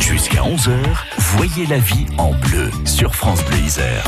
Jusqu'à 11h, voyez la vie en bleu sur France Bleu Isère.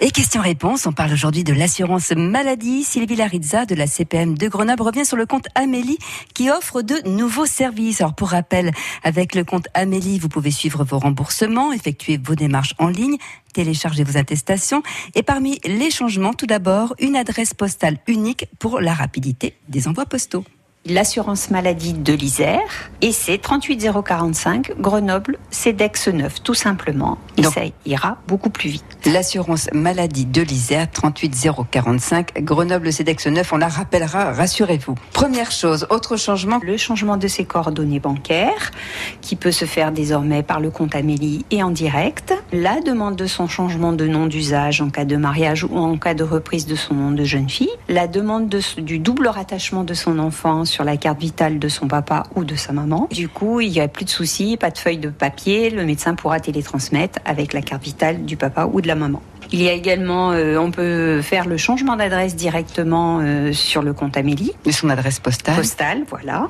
Et question-réponse, on parle aujourd'hui de l'assurance maladie. Sylvie Larizza de la CPM de Grenoble revient sur le compte Amélie qui offre de nouveaux services. Alors pour rappel, avec le compte Amélie, vous pouvez suivre vos remboursements, effectuer vos démarches en ligne, télécharger vos attestations et parmi les changements, tout d'abord, une adresse postale unique pour la rapidité des envois postaux l'assurance maladie de l'Isère et c'est 38045 Grenoble CEDEX 9 tout simplement et ça ira beaucoup plus vite. L'assurance maladie de l'Isère 38045 Grenoble CEDEX 9 on la rappellera rassurez-vous. Première chose, autre changement, le changement de ses coordonnées bancaires qui peut se faire désormais par le compte Amélie et en direct, la demande de son changement de nom d'usage en cas de mariage ou en cas de reprise de son nom de jeune fille, la demande du double rattachement de son enfant sur la carte vitale de son papa ou de sa maman. Du coup, il n'y a plus de soucis, pas de feuille de papier, le médecin pourra télétransmettre avec la carte vitale du papa ou de la maman. Il y a également, euh, on peut faire le changement d'adresse directement euh, sur le compte Amélie. Et son adresse postale. Postale, voilà.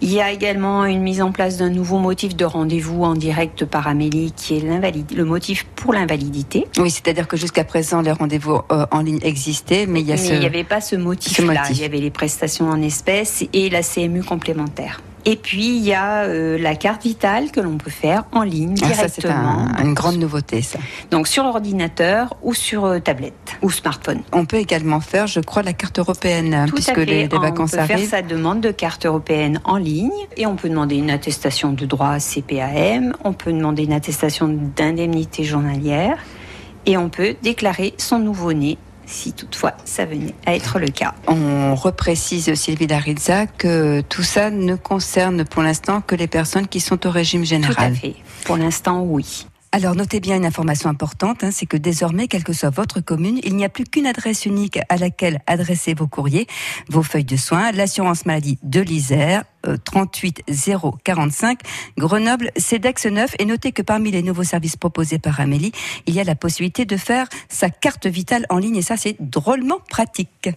Il y a également une mise en place d'un nouveau motif de rendez-vous en direct par Amélie, qui est le motif pour l'invalidité. Oui, c'est-à-dire que jusqu'à présent, les rendez-vous euh, en ligne existaient, mais il n'y avait pas ce motif-là. Il y avait les prestations en espèces et la CMU complémentaire. Et puis il y a euh, la carte vitale que l'on peut faire en ligne ah, directement. c'est une grande nouveauté ça. Donc sur ordinateur ou sur euh, tablette ou smartphone. On peut également faire, je crois, la carte européenne Tout puisque Les, vacances arrivent. On peut faire sa demande de carte européenne en ligne et on peut demander une attestation de droit CPAM, on peut demander une attestation d'indemnité journalière et on peut déclarer son nouveau-né si toutefois ça venait à être le cas. On reprécise, Sylvie Darizza, que tout ça ne concerne pour l'instant que les personnes qui sont au régime général. Tout à fait. Pour l'instant, oui. Alors notez bien une information importante, hein, c'est que désormais, quelle que soit votre commune, il n'y a plus qu'une adresse unique à laquelle adresser vos courriers, vos feuilles de soins, l'assurance maladie de l'Isère, 38045 euh, Grenoble CEDEX 9 et notez que parmi les nouveaux services proposés par Amélie, il y a la possibilité de faire sa carte vitale en ligne et ça c'est drôlement pratique.